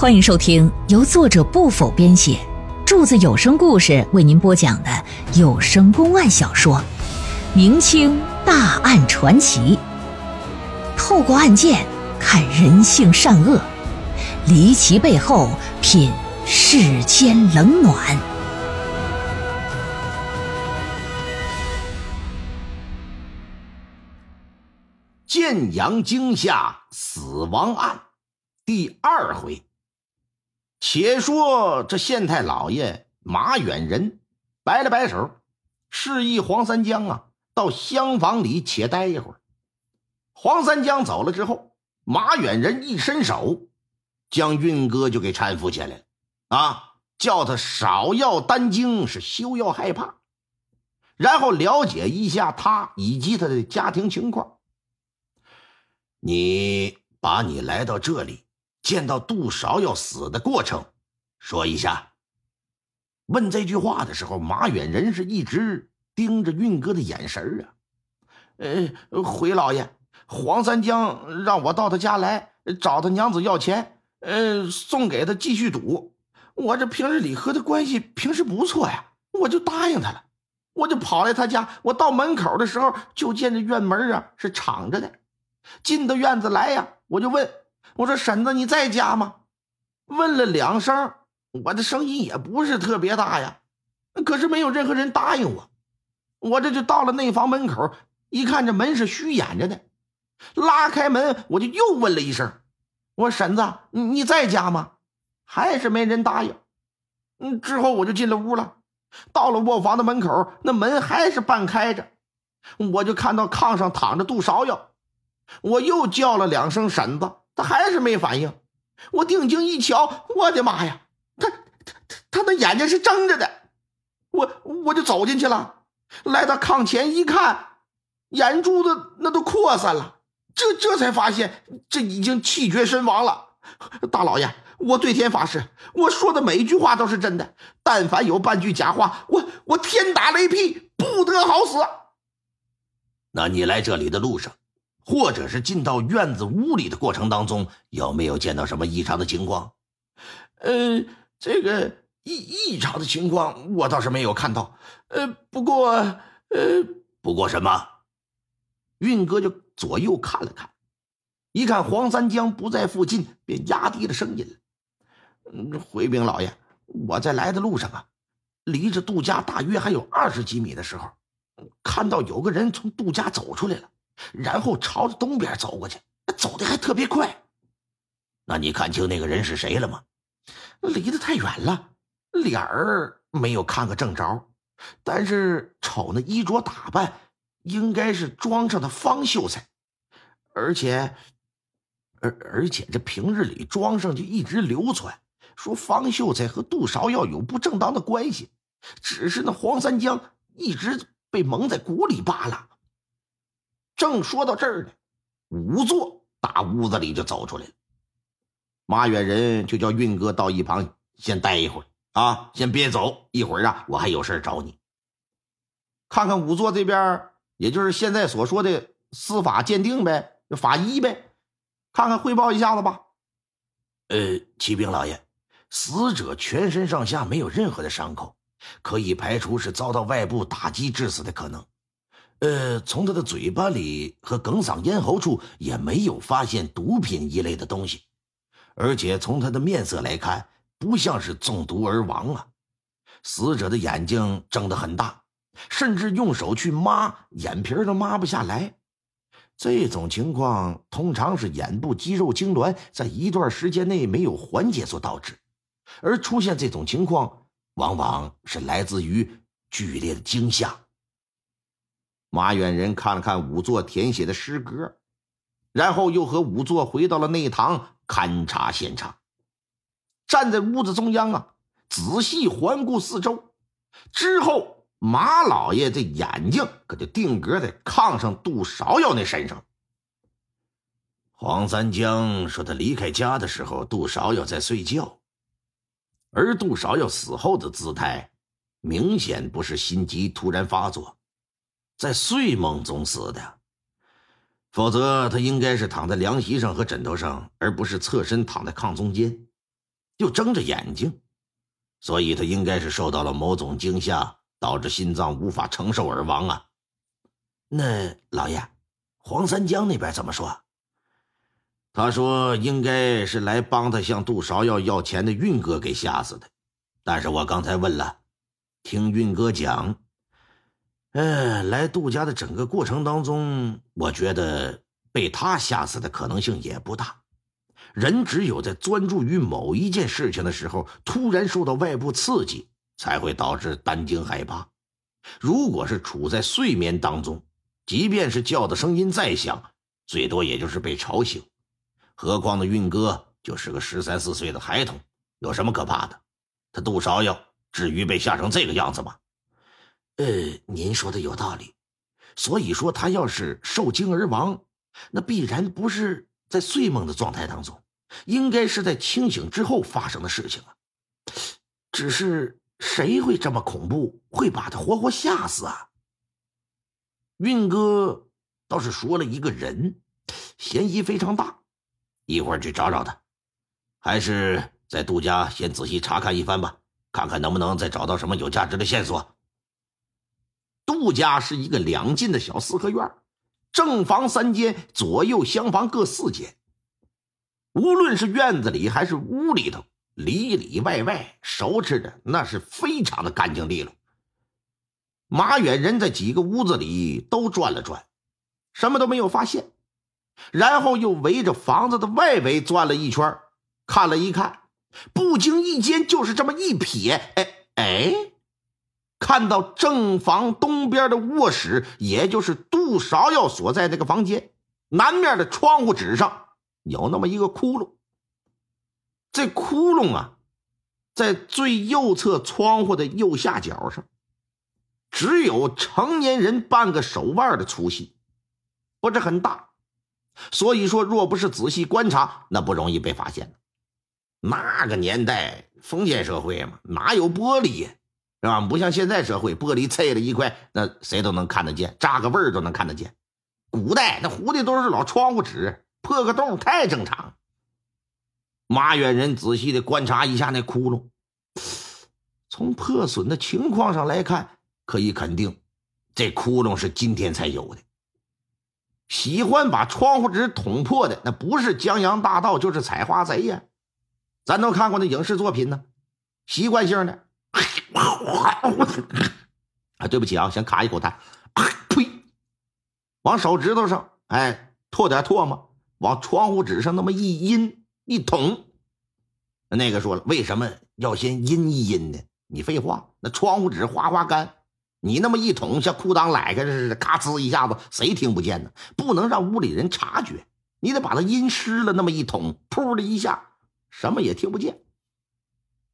欢迎收听由作者不否编写，柱子有声故事为您播讲的有声公案小说《明清大案传奇》，透过案件看人性善恶，离奇背后品世间冷暖。建阳惊吓死亡案第二回。且说这县太老爷马远仁摆了摆手，示意黄三江啊到厢房里且待一会儿。黄三江走了之后，马远仁一伸手，将运哥就给搀扶起来了，啊，叫他少要担惊，是休要害怕，然后了解一下他以及他的家庭情况。你把你来到这里。见到杜韶要死的过程，说一下。问这句话的时候，马远仁是一直盯着运哥的眼神啊。呃，回老爷，黄三江让我到他家来找他娘子要钱，呃，送给他继续赌。我这平日里和他关系平时不错呀，我就答应他了。我就跑来他家，我到门口的时候，就见这院门啊是敞着的。进到院子来呀，我就问。我说婶子，你在家吗？问了两声，我的声音也不是特别大呀，可是没有任何人答应我。我这就到了内房门口，一看这门是虚掩着的，拉开门，我就又问了一声：“我婶子，你你在家吗？”还是没人答应。嗯，之后我就进了屋了，到了卧房的门口，那门还是半开着，我就看到炕上躺着杜芍药，我又叫了两声婶子。他还是没反应，我定睛一瞧，我的妈呀，他他他他那眼睛是睁着的，我我就走进去了，来到炕前一看，眼珠子那都扩散了，这这才发现这已经气绝身亡了。大老爷，我对天发誓，我说的每一句话都是真的，但凡有半句假话，我我天打雷劈，不得好死。那你来这里的路上？或者是进到院子屋里的过程当中，有没有见到什么异常的情况？呃，这个异异常的情况我倒是没有看到。呃，不过，呃，不过什么？运哥就左右看了看，一看黄三江不在附近，便压低了声音：“，回禀老爷，我在来的路上啊，离着杜家大约还有二十几米的时候，看到有个人从杜家走出来了。”然后朝着东边走过去，走的还特别快。那你看清那个人是谁了吗？离得太远了，脸儿没有看个正着。但是瞅那衣着打扮，应该是庄上的方秀才。而且，而而且这平日里庄上就一直流传说方秀才和杜芍药有不正当的关系，只是那黄三江一直被蒙在鼓里罢了。正说到这儿呢，仵作打屋子里就走出来了。马远仁就叫运哥到一旁先待一会儿啊，先别走，一会儿啊，我还有事找你。看看仵作这边，也就是现在所说的司法鉴定呗，法医呗，看看汇报一下子吧。呃，启禀老爷，死者全身上下没有任何的伤口，可以排除是遭到外部打击致死的可能。呃，从他的嘴巴里和哽嗓咽喉处也没有发现毒品一类的东西，而且从他的面色来看，不像是中毒而亡啊。死者的眼睛睁得很大，甚至用手去抹眼皮都抹不下来。这种情况通常是眼部肌肉痉挛在一段时间内没有缓解所导致，而出现这种情况，往往是来自于剧烈的惊吓。马远仁看了看仵作填写的诗歌，然后又和仵作回到了内堂勘察现场。站在屋子中央啊，仔细环顾四周。之后，马老爷这眼睛可就定格在炕上杜芍药那身上。黄三江说：“他离开家的时候，杜芍药在睡觉，而杜芍药死后的姿态，明显不是心急突然发作。”在睡梦中死的，否则他应该是躺在凉席上和枕头上，而不是侧身躺在炕中间。又睁着眼睛，所以他应该是受到了某种惊吓，导致心脏无法承受而亡啊。那老爷，黄三江那边怎么说？他说应该是来帮他向杜芍药要钱的运哥给吓死的，但是我刚才问了，听运哥讲，呃，来杜家的整个过程当中，我觉得被他吓死的可能性也不大。人只有在专注于某一件事情的时候，突然受到外部刺激，才会导致担惊害怕。如果是处在睡眠当中，即便是叫的声音再响，最多也就是被吵醒。何况那运哥就是个十三四岁的孩童，有什么可怕的？他杜芍药至于被吓成这个样子吗？呃，您说的有道理。所以说，他要是受惊而亡，那必然不是在睡梦的状态当中，应该是在清醒之后发生的事情啊。只是谁会这么恐怖，会把他活活吓死啊？运哥倒是说了一个人，嫌疑非常大。一会儿去找找他，还是在杜家先仔细查看一番吧，看看能不能再找到什么有价值的线索。杜家是一个两进的小四合院，正房三间，左右厢房各四间。无论是院子里还是屋里头，里里外外收拾的那是非常的干净利落。马远人在几个屋子里都转了转，什么都没有发现。然后又围着房子的外围转了一圈，看了一看，不经意间就是这么一瞥，哎哎，看到正房东边的卧室，也就是杜芍药所在那个房间南面的窗户纸上有那么一个窟窿。这窟窿啊，在最右侧窗户的右下角上，只有成年人半个手腕的粗细，不是很大。所以说，若不是仔细观察，那不容易被发现那个年代，封建社会嘛，哪有玻璃呀？是吧？不像现在社会，玻璃碎了一块，那谁都能看得见，扎个味儿都能看得见。古代那糊的都是老窗户纸，破个洞太正常。马远人仔细的观察一下那窟窿，从破损的情况上来看，可以肯定，这窟窿是今天才有的。喜欢把窗户纸捅破的，那不是江洋大盗，就是采花贼呀！咱都看过那影视作品呢，习惯性的，啊，对不起啊，先卡一口痰，呸，往手指头上，哎，唾点唾沫，往窗户纸上那么一阴一捅。那个说了，为什么要先阴一阴呢？你废话，那窗户纸哗哗干。你那么一捅，像裤裆拉开似的，咔呲一下子，谁听不见呢？不能让屋里人察觉，你得把它阴湿了，那么一捅，噗的一下，什么也听不见。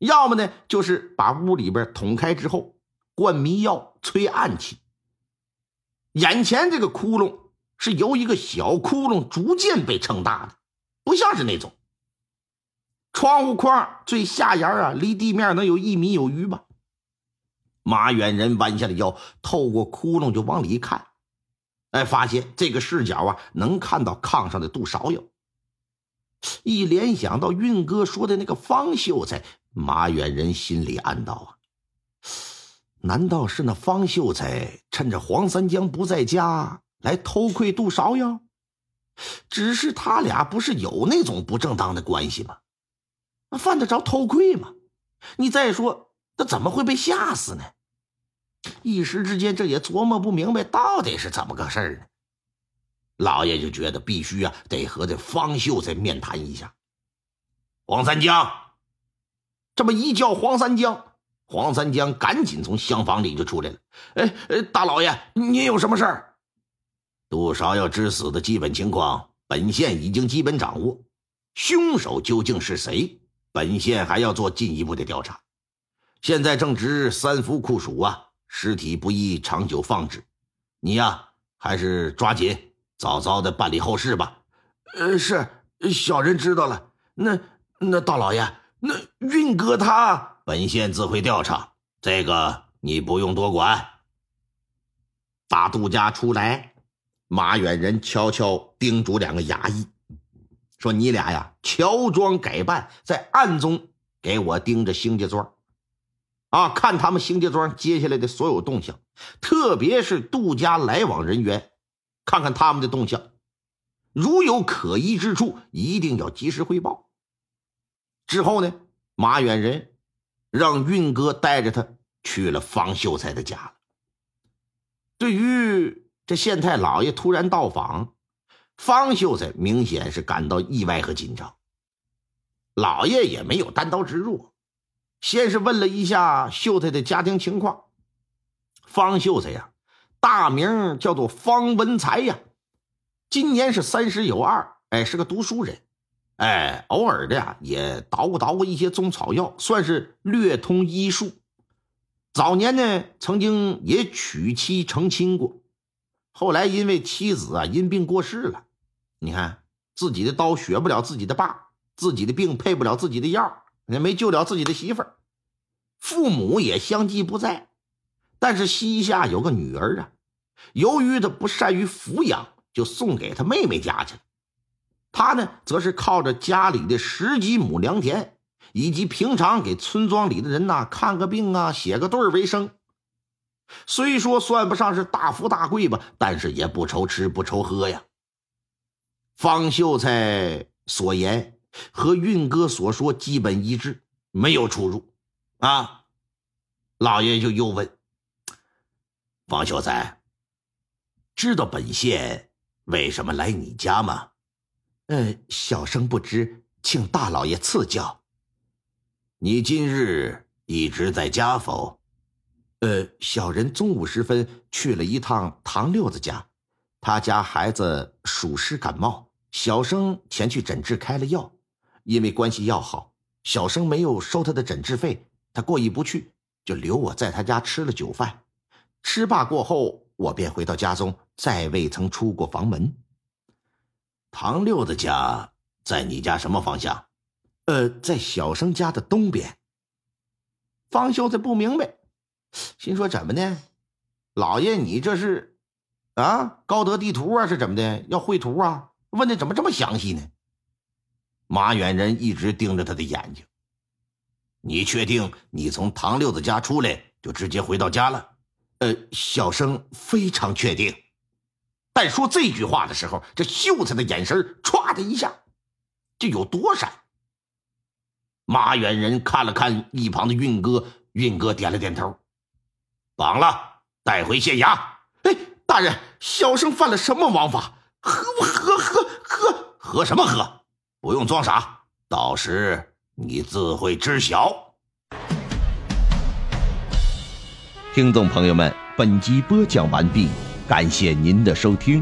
要么呢，就是把屋里边捅开之后，灌迷药催暗器。眼前这个窟窿是由一个小窟窿逐渐被撑大的，不像是那种窗户框最下沿啊，离地面能有一米有余吧。马远人弯下了腰，透过窟窿就往里一看，哎，发现这个视角啊，能看到炕上的杜芍药。一联想到运哥说的那个方秀才，马远人心里暗道啊，难道是那方秀才趁着黄三江不在家来偷窥杜芍药？只是他俩不是有那种不正当的关系吗？那犯得着偷窥吗？你再说。那怎么会被吓死呢？一时之间，这也琢磨不明白到底是怎么个事儿呢。老爷就觉得必须啊，得和这方秀才面谈一下。黄三江，这么一叫黄三江，黄三江赶紧从厢房里就出来了。哎哎，大老爷，您有什么事儿？杜芍药之死的基本情况，本县已经基本掌握，凶手究竟是谁？本县还要做进一步的调查。现在正值三伏酷暑啊，尸体不宜长久放置。你呀，还是抓紧早早的办理后事吧。呃，是小人知道了。那那大老爷，那运哥他，本县自会调查，这个你不用多管。打杜家出来，马远人悄悄叮嘱两个衙役，说：“你俩呀，乔装改扮，在暗中给我盯着兴家庄，啊，看他们兴家庄接下来的所有动向，特别是杜家来往人员，看看他们的动向，如有可疑之处，一定要及时汇报。之后呢，马远仁让运哥带着他去了方秀才的家。对于这县太老爷突然到访，方秀才明显是感到意外和紧张。老爷也没有单刀直入，先是问了一下秀才的家庭情况。方秀才呀，大名叫做方文才呀，今年是三十有二，哎，是个读书人，哎，偶尔的呀也捣鼓捣鼓一些中草药，算是略通医术。早年呢，曾经也娶妻成亲过，后来因为妻子啊因病过世了。你看自己的刀削不了自己的把，自己的病配不了自己的药，也没救了自己的媳妇儿，父母也相继不在。但是膝下有个女儿啊，由于他不善于抚养，就送给他妹妹家去了。他呢，则是靠着家里的十几亩良田。以及平常给村庄里的人呐看个病啊、写个对儿为生，虽说算不上是大富大贵吧，但是也不愁吃不愁喝呀。方秀才所言和运哥所说基本一致，没有出入啊。老爷就又问：“方秀才，知道本县为什么来你家吗？”“呃，小生不知，请大老爷赐教。”你今日一直在家否？呃，小人中午时分去了一趟唐六子家，他家孩子暑湿感冒，小生前去诊治开了药。因为关系要好，小生没有收他的诊治费，他过意不去，就留我在他家吃了酒饭。吃罢过后，我便回到家中，再未曾出过房门。唐六子家在你家什么方向？呃，在小生家的东边。方秀才不明白，心说怎么的？老爷，你这是啊？高德地图啊？是怎么的？要绘图啊？问的怎么这么详细呢？马远人一直盯着他的眼睛。你确定你从唐六子家出来就直接回到家了？呃，小生非常确定。但说这句话的时候，这秀才的眼神唰的一下就有多闪。马远人看了看一旁的运哥，运哥点了点头，绑了，带回县衙。哎，大人，小生犯了什么王法？喝喝喝喝喝什么喝？不用装傻，到时你自会知晓。听众朋友们，本集播讲完毕，感谢您的收听。